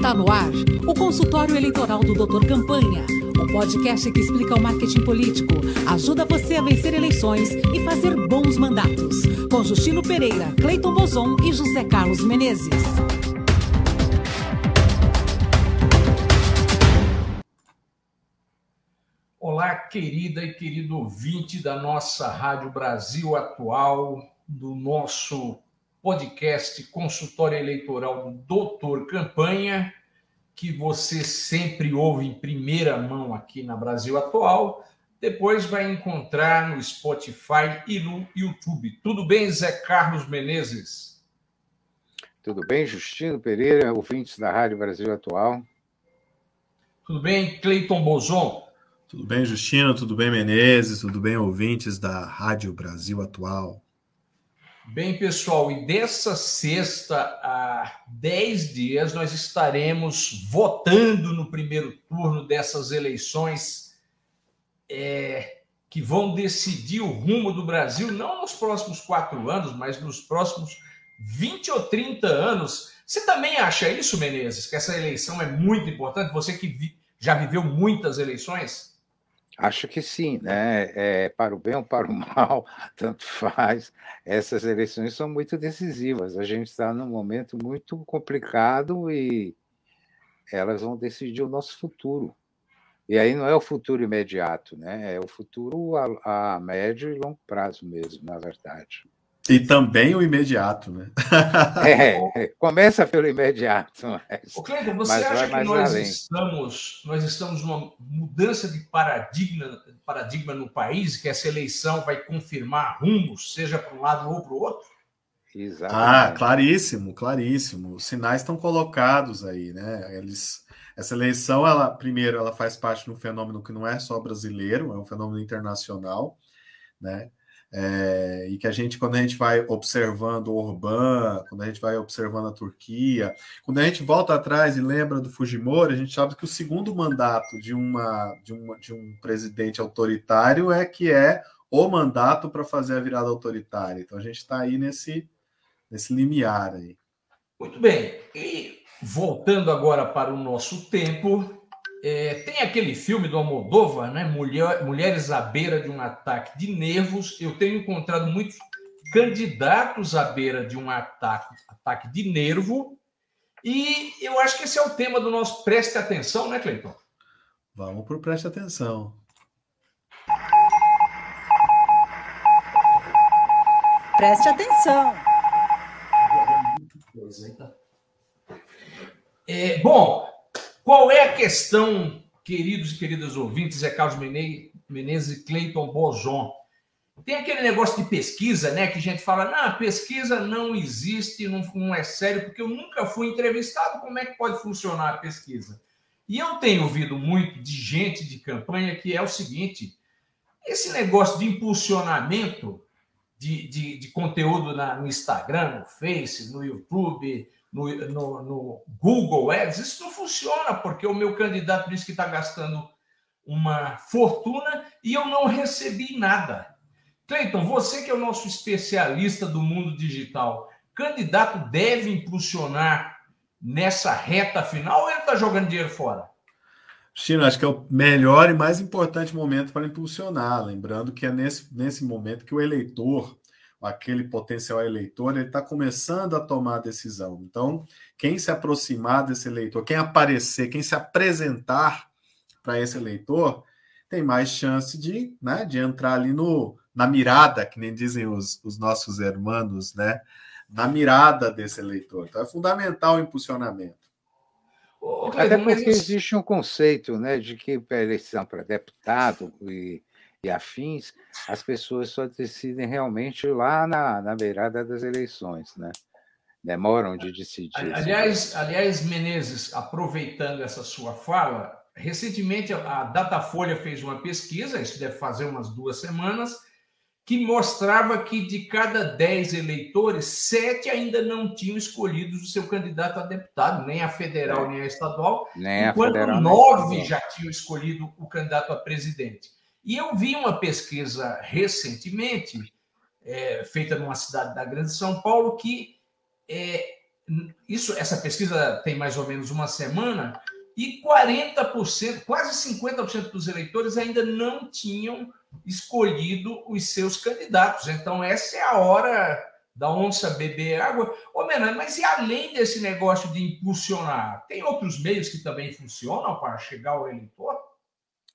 Está no ar o consultório eleitoral do Doutor Campanha, o podcast que explica o marketing político, ajuda você a vencer eleições e fazer bons mandatos. Com Justino Pereira, Cleiton Bozon e José Carlos Menezes. Olá, querida e querido ouvinte da nossa Rádio Brasil Atual, do nosso podcast Consultório Eleitoral do Doutor Campanha, que você sempre ouve em primeira mão aqui na Brasil Atual. Depois vai encontrar no Spotify e no YouTube. Tudo bem, Zé Carlos Menezes? Tudo bem, Justino Pereira, ouvintes da Rádio Brasil Atual. Tudo bem, Cleiton Bozon? Tudo bem, Justino? Tudo bem, Menezes? Tudo bem, ouvintes da Rádio Brasil Atual? Bem, pessoal, e dessa sexta a dez dias nós estaremos votando no primeiro turno dessas eleições é, que vão decidir o rumo do Brasil, não nos próximos quatro anos, mas nos próximos 20 ou 30 anos. Você também acha isso, Menezes, que essa eleição é muito importante? Você que vi, já viveu muitas eleições? Acho que sim, né? É, para o bem ou para o mal, tanto faz. Essas eleições são muito decisivas. A gente está num momento muito complicado e elas vão decidir o nosso futuro. E aí não é o futuro imediato, né? É o futuro a, a médio e longo prazo mesmo, na verdade. E também o imediato, né? é, começa pelo imediato. Mas, Ô, Cleiton, você acha que nós estamos, nós estamos numa mudança de paradigma, paradigma no país, que essa eleição vai confirmar rumos, seja para um lado ou para o outro? Exatamente. Ah, claríssimo, claríssimo. Os sinais estão colocados aí, né? Eles, essa eleição, ela primeiro, ela faz parte de um fenômeno que não é só brasileiro, é um fenômeno internacional, né? É, e que a gente, quando a gente vai observando o Orbán, quando a gente vai observando a Turquia, quando a gente volta atrás e lembra do Fujimori, a gente sabe que o segundo mandato de, uma, de, uma, de um presidente autoritário é que é o mandato para fazer a virada autoritária. Então a gente está aí nesse, nesse limiar aí. Muito bem. E voltando agora para o nosso tempo, é, tem aquele filme do Almodóvar, né? Mulher, Mulheres à beira de um ataque de nervos. Eu tenho encontrado muitos candidatos à beira de um ataque, ataque de nervo. E eu acho que esse é o tema do nosso Preste Atenção, né, Cleiton? Vamos para o Preste Atenção. Preste atenção. É, bom, qual é a questão, queridos e queridas ouvintes, é Carlos Menezes e Cleiton Bozon? Tem aquele negócio de pesquisa, né? Que a gente fala, não, pesquisa não existe, não, não é sério, porque eu nunca fui entrevistado, como é que pode funcionar a pesquisa? E eu tenho ouvido muito de gente de campanha que é o seguinte: esse negócio de impulsionamento de, de, de conteúdo na, no Instagram, no Face, no YouTube, no, no, no, Google Ads, isso não funciona, porque o meu candidato disse que está gastando uma fortuna e eu não recebi nada. Cleiton, você que é o nosso especialista do mundo digital, candidato deve impulsionar nessa reta final ou ele está jogando dinheiro fora? Chino, acho que é o melhor e mais importante momento para impulsionar. Lembrando que é nesse, nesse momento que o eleitor aquele potencial eleitor, ele está começando a tomar a decisão. Então, quem se aproximar desse eleitor, quem aparecer, quem se apresentar para esse eleitor, tem mais chance de, né, de entrar ali no, na mirada, que nem dizem os, os nossos irmãos, né? Na mirada desse eleitor. Então, é fundamental o impulsionamento. Até porque existe um conceito né, de que para eleição para deputado e e afins, as pessoas só decidem realmente lá na, na beirada das eleições, né? Demoram de decidir. Aliás, aliás, Menezes, aproveitando essa sua fala, recentemente a Datafolha fez uma pesquisa, isso deve fazer umas duas semanas, que mostrava que de cada dez eleitores, sete ainda não tinham escolhido o seu candidato a deputado, nem a federal, nem a estadual, nem enquanto a federal, nove já tinham escolhido o candidato a presidente. E eu vi uma pesquisa recentemente, é, feita numa cidade da Grande São Paulo, que é, isso, essa pesquisa tem mais ou menos uma semana, e 40%, quase 50% dos eleitores ainda não tinham escolhido os seus candidatos. Então, essa é a hora da onça beber água. Ô, Menan, mas e além desse negócio de impulsionar, tem outros meios que também funcionam para chegar ao eleitor?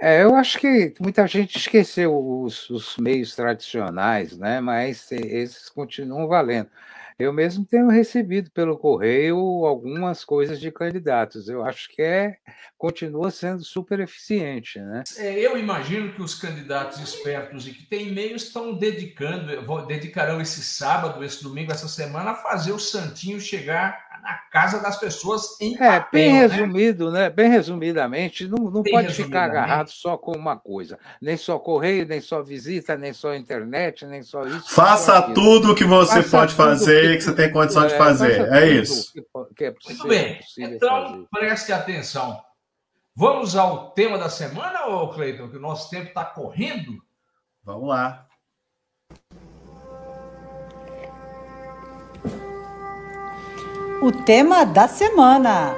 É, eu acho que muita gente esqueceu os, os meios tradicionais, né? mas esses continuam valendo. Eu mesmo tenho recebido pelo correio algumas coisas de candidatos. Eu acho que é continua sendo super eficiente, né? É, eu imagino que os candidatos espertos e que têm e-mails estão dedicando, dedicarão esse sábado, esse domingo, essa semana a fazer o santinho chegar na casa das pessoas em é, papel, bem né? resumido, né? Bem resumidamente, não, não pode ficar agarrado só com uma coisa, nem só correio, nem só visita, nem só internet, nem só isso. Faça só tudo o que você Faça pode fazer, que, que, você tem condição é, de fazer. É isso. Que, que é possível, Muito bem. Então, fazer. preste atenção. Vamos ao tema da semana, ô Cleiton, que o nosso tempo está correndo? Vamos lá. O tema da semana.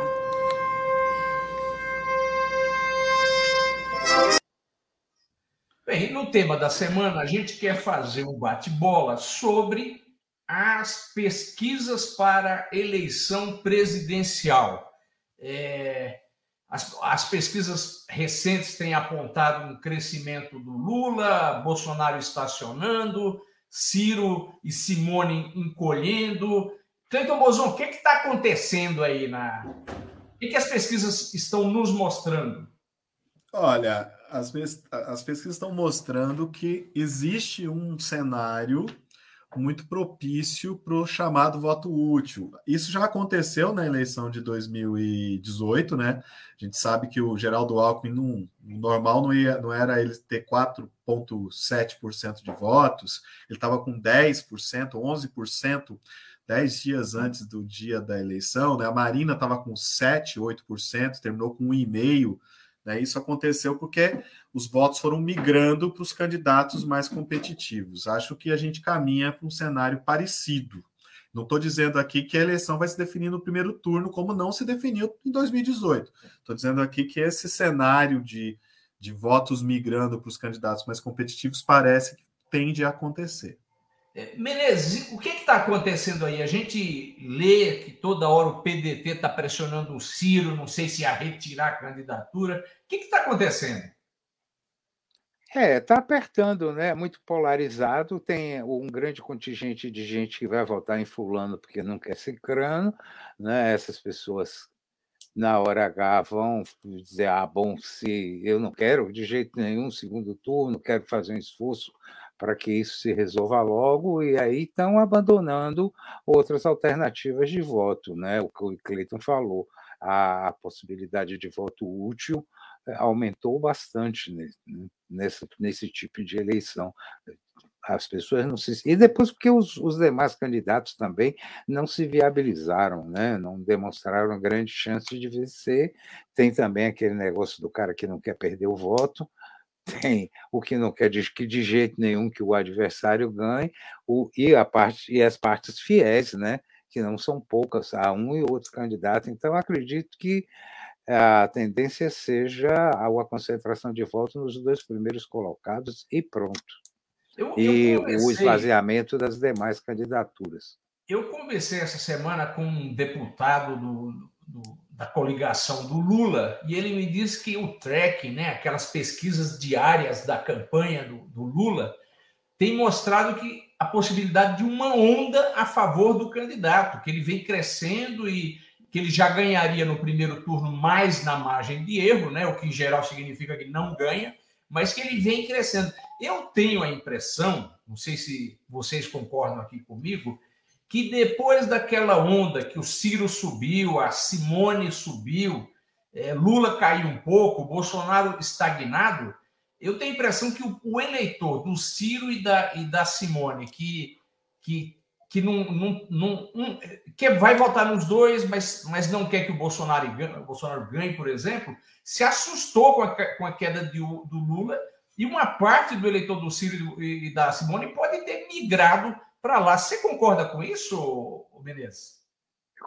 Bem, no tema da semana, a gente quer fazer um bate-bola sobre as pesquisas para eleição presidencial. É, as, as, pesquisas recentes têm apontado um crescimento do Lula, Bolsonaro estacionando, Ciro e Simone encolhendo. Cleiton Bozon, o que está acontecendo aí na. O que, que as pesquisas estão nos mostrando? Olha, as, as pesquisas estão mostrando que existe um cenário muito propício para o chamado voto útil. Isso já aconteceu na eleição de 2018, né? A gente sabe que o Geraldo Alckmin, no normal, não, ia, não era ele ter 4,7% de votos, ele estava com 10%, 11%, 10 dias antes do dia da eleição, né? A Marina estava com 7, 8%, terminou com 1,5%. Né? Isso aconteceu porque os votos foram migrando para os candidatos mais competitivos. Acho que a gente caminha para um cenário parecido. Não estou dizendo aqui que a eleição vai se definir no primeiro turno, como não se definiu em 2018. Estou dizendo aqui que esse cenário de, de votos migrando para os candidatos mais competitivos parece que tende a acontecer. É, Menezes, o que está acontecendo aí? A gente lê que toda hora o PDT está pressionando o Ciro, não sei se a retirar a candidatura. O que está acontecendo? É, está apertando, né? Muito polarizado. Tem um grande contingente de gente que vai votar em fulano porque não quer cicrano, né? Essas pessoas na hora H vão dizer, ah, bom, se eu não quero de jeito nenhum segundo turno, quero fazer um esforço para que isso se resolva logo, e aí estão abandonando outras alternativas de voto, né? O que o Cleiton falou, a possibilidade de voto útil eh, aumentou bastante nesse, nesse tipo de eleição. As pessoas não se. E depois, porque os, os demais candidatos também não se viabilizaram, né? não demonstraram grande chance de vencer. Tem também aquele negócio do cara que não quer perder o voto, tem o que não quer dizer que de jeito nenhum que o adversário ganhe, o, e, a parte, e as partes fiéis, né, que não são poucas, há um e outro candidato. Então, acredito que a tendência seja a, concentração de votos nos dois primeiros colocados e pronto. Eu, e eu o esvaziamento das demais candidaturas. Eu conversei essa semana com um deputado do, do da coligação do Lula, e ele me disse que o track, né, aquelas pesquisas diárias da campanha do, do Lula, tem mostrado que a possibilidade de uma onda a favor do candidato, que ele vem crescendo e que ele já ganharia no primeiro turno mais na margem de erro, né, o que em geral significa que não ganha, mas que ele vem crescendo. Eu tenho a impressão, não sei se vocês concordam aqui comigo, que depois daquela onda que o Ciro subiu, a Simone subiu, é, Lula caiu um pouco, Bolsonaro estagnado, eu tenho a impressão que o, eleitor do Ciro e da, e da Simone, que, que, que, não, não, não, não, que vai votar nos dois, mas, mas não quer que o Bolsonaro ganhe, o Bolsonaro ganhe, por exemplo, se assustou com a, com a queda de, do Lula e uma parte do eleitor do Ciro e da Simone pode ter migrado para lá. Você concorda com isso, Menezes?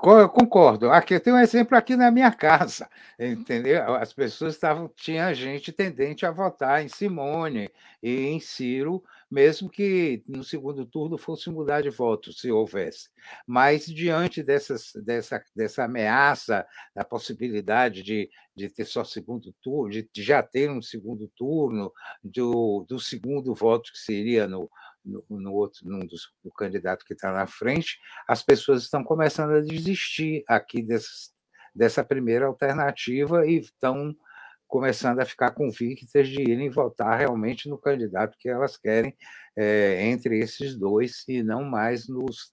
Eu concordo. Aqui eu tenho um exemplo aqui na minha casa, entendeu? As pessoas estavam, tinha gente tendente a votar em Simone e em Ciro, mesmo que no segundo turno fosse mudar de voto, se houvesse. Mas diante dessas, dessa, dessa ameaça, da possibilidade de, de ter só segundo turno, de já ter um segundo turno, do, do segundo voto que seria no, no, no outro, num dos, do candidato que está na frente, as pessoas estão começando a desistir aqui dessa primeira alternativa e estão começando a ficar convictas de irem votar realmente no candidato que elas querem é, entre esses dois e não mais nos,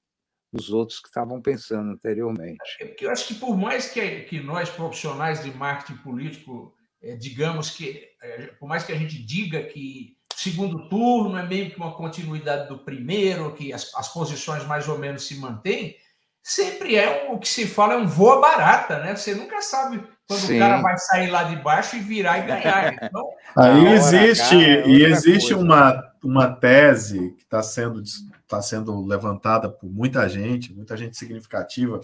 nos outros que estavam pensando anteriormente. É eu acho que por mais que, que nós profissionais de marketing político é, digamos que é, por mais que a gente diga que segundo turno é meio que uma continuidade do primeiro, que as, as posições mais ou menos se mantêm, sempre é um, o que se fala é um voa barata, né? Você nunca sabe quando Sim. o cara vai sair lá de baixo e virar e ganhar. Então, Aí existe, é e existe uma, uma tese que está sendo, tá sendo levantada por muita gente, muita gente significativa,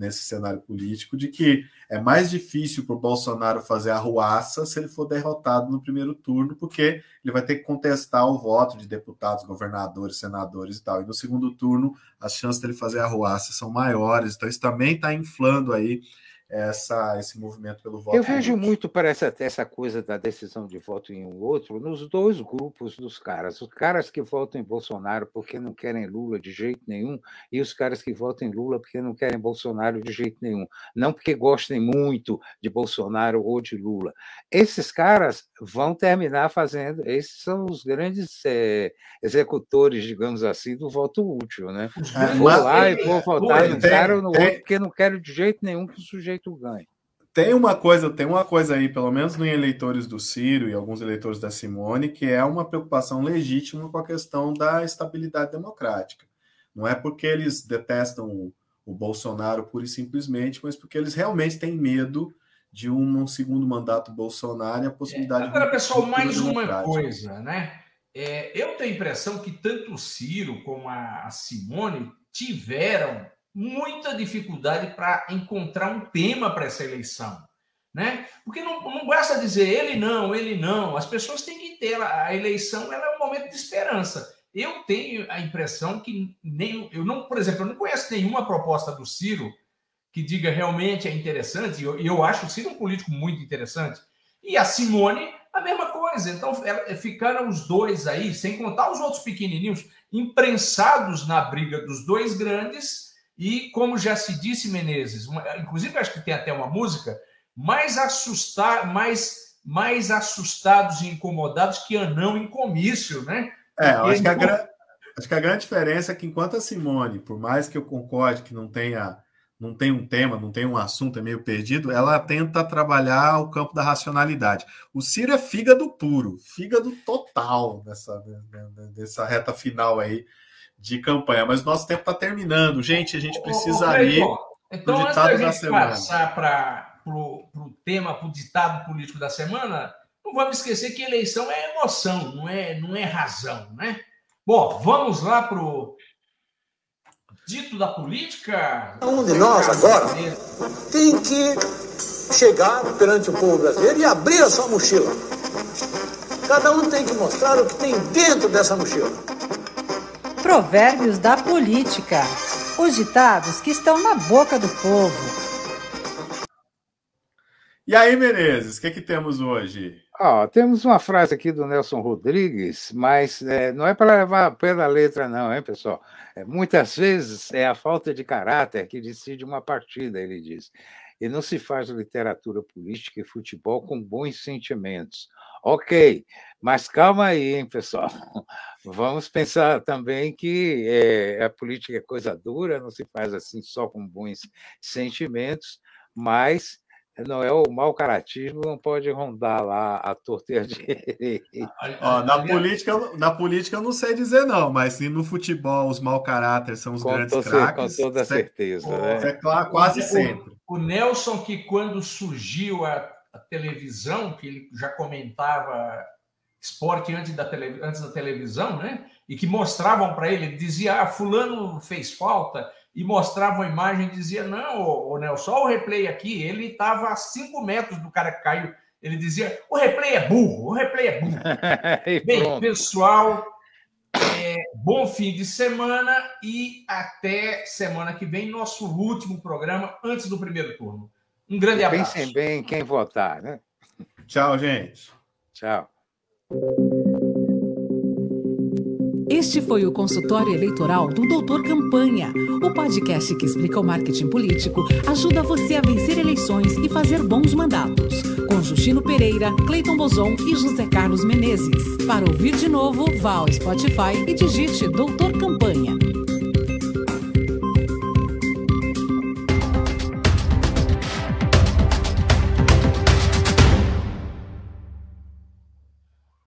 nesse cenário político de que é mais difícil para o Bolsonaro fazer a ruaça se ele for derrotado no primeiro turno, porque ele vai ter que contestar o voto de deputados, governadores, senadores e tal. E no segundo turno, as chances dele fazer a ruaça são maiores. Então, isso também está inflando aí essa, esse movimento pelo voto. Eu vejo muito para essa, essa coisa da decisão de voto em um outro nos dois grupos dos caras. Os caras que votam em Bolsonaro porque não querem Lula de jeito nenhum, e os caras que votam em Lula porque não querem Bolsonaro de jeito nenhum. Não porque gostem muito de Bolsonaro ou de Lula. Esses caras vão terminar fazendo. Esses são os grandes é, executores, digamos assim, do voto útil. Né? Vou lá e vou votar no cara ou no outro porque não quero de jeito nenhum que o sujeito tu ganha. Tem uma coisa, tem uma coisa aí, pelo menos em eleitores do Ciro e alguns eleitores da Simone, que é uma preocupação legítima com a questão da estabilidade democrática. Não é porque eles detestam o, o Bolsonaro pura e simplesmente, mas porque eles realmente têm medo de um, um segundo mandato Bolsonaro e a possibilidade é, agora, de. pessoal, mais uma coisa, né? É, eu tenho a impressão que tanto o Ciro como a Simone tiveram muita dificuldade para encontrar um tema para essa eleição. Né? Porque não, não basta dizer ele não, ele não. As pessoas têm que ter a eleição, ela é um momento de esperança. Eu tenho a impressão que nem eu não, por exemplo, eu não conheço nenhuma proposta do Ciro que diga realmente é interessante. E eu, eu acho o Ciro um político muito interessante. E a Simone a mesma coisa. Então ela, ficaram os dois aí, sem contar os outros pequenininhos, imprensados na briga dos dois grandes e, como já se disse, Menezes, uma, inclusive acho que tem até uma música, mais, assustar, mais, mais assustados e incomodados que anão em comício, né? É, eu acho, que a, acho que a grande diferença é que enquanto a Simone, por mais que eu concorde que não tenha não tem um tema, não tem um assunto, é meio perdido, ela tenta trabalhar o campo da racionalidade. O Ciro é fígado puro, fígado total nessa, nessa reta final aí de campanha. Mas nosso tempo está terminando. Gente, a gente precisa ô, ir então, antes da gente passar para o tema, para o ditado político da semana, não vamos esquecer que eleição é emoção, não é, não é razão, né? Bom, vamos lá para o dito da política. Um de nós agora tem que chegar perante o povo brasileiro e abrir a sua mochila. Cada um tem que mostrar o que tem dentro dessa mochila. Provérbios da política. Os ditados que estão na boca do povo. E aí, Menezes, o que, é que temos hoje? Oh, temos uma frase aqui do Nelson Rodrigues, mas é, não é para levar pela letra, não, hein, pessoal? É, muitas vezes é a falta de caráter que decide uma partida, ele diz. E não se faz literatura política e futebol com bons sentimentos. Ok, mas calma aí, hein, pessoal. Vamos pensar também que é, a política é coisa dura, não se faz assim só com bons sentimentos, mas não é o mau caratismo, não pode rondar lá a torteira de Ó, na política, na política eu não sei dizer não, mas se no futebol os mau caráter são os com grandes craques, com toda certeza, é, né? é claro, quase sempre. O, o Nelson que quando surgiu a a televisão, que ele já comentava esporte antes da, tele, antes da televisão, né? E que mostravam para ele, ele dizia: ah, Fulano fez falta, e mostrava a imagem e dizia: Não, ô, ô Nelson, só o replay aqui, ele estava a 5 metros do cara que caiu. Ele dizia: O replay é burro, o replay é burro. Bem, pessoal, é, bom fim de semana e até semana que vem, nosso último programa antes do primeiro turno. Um grande abraço. Pensem bem quem votar, né? Tchau, gente. Tchau. Este foi o consultório eleitoral do Doutor Campanha, o podcast que explica o marketing político, ajuda você a vencer eleições e fazer bons mandatos. Com Justino Pereira, Cleiton Bozon e José Carlos Menezes. Para ouvir de novo, vá ao Spotify e digite Doutor Campanha.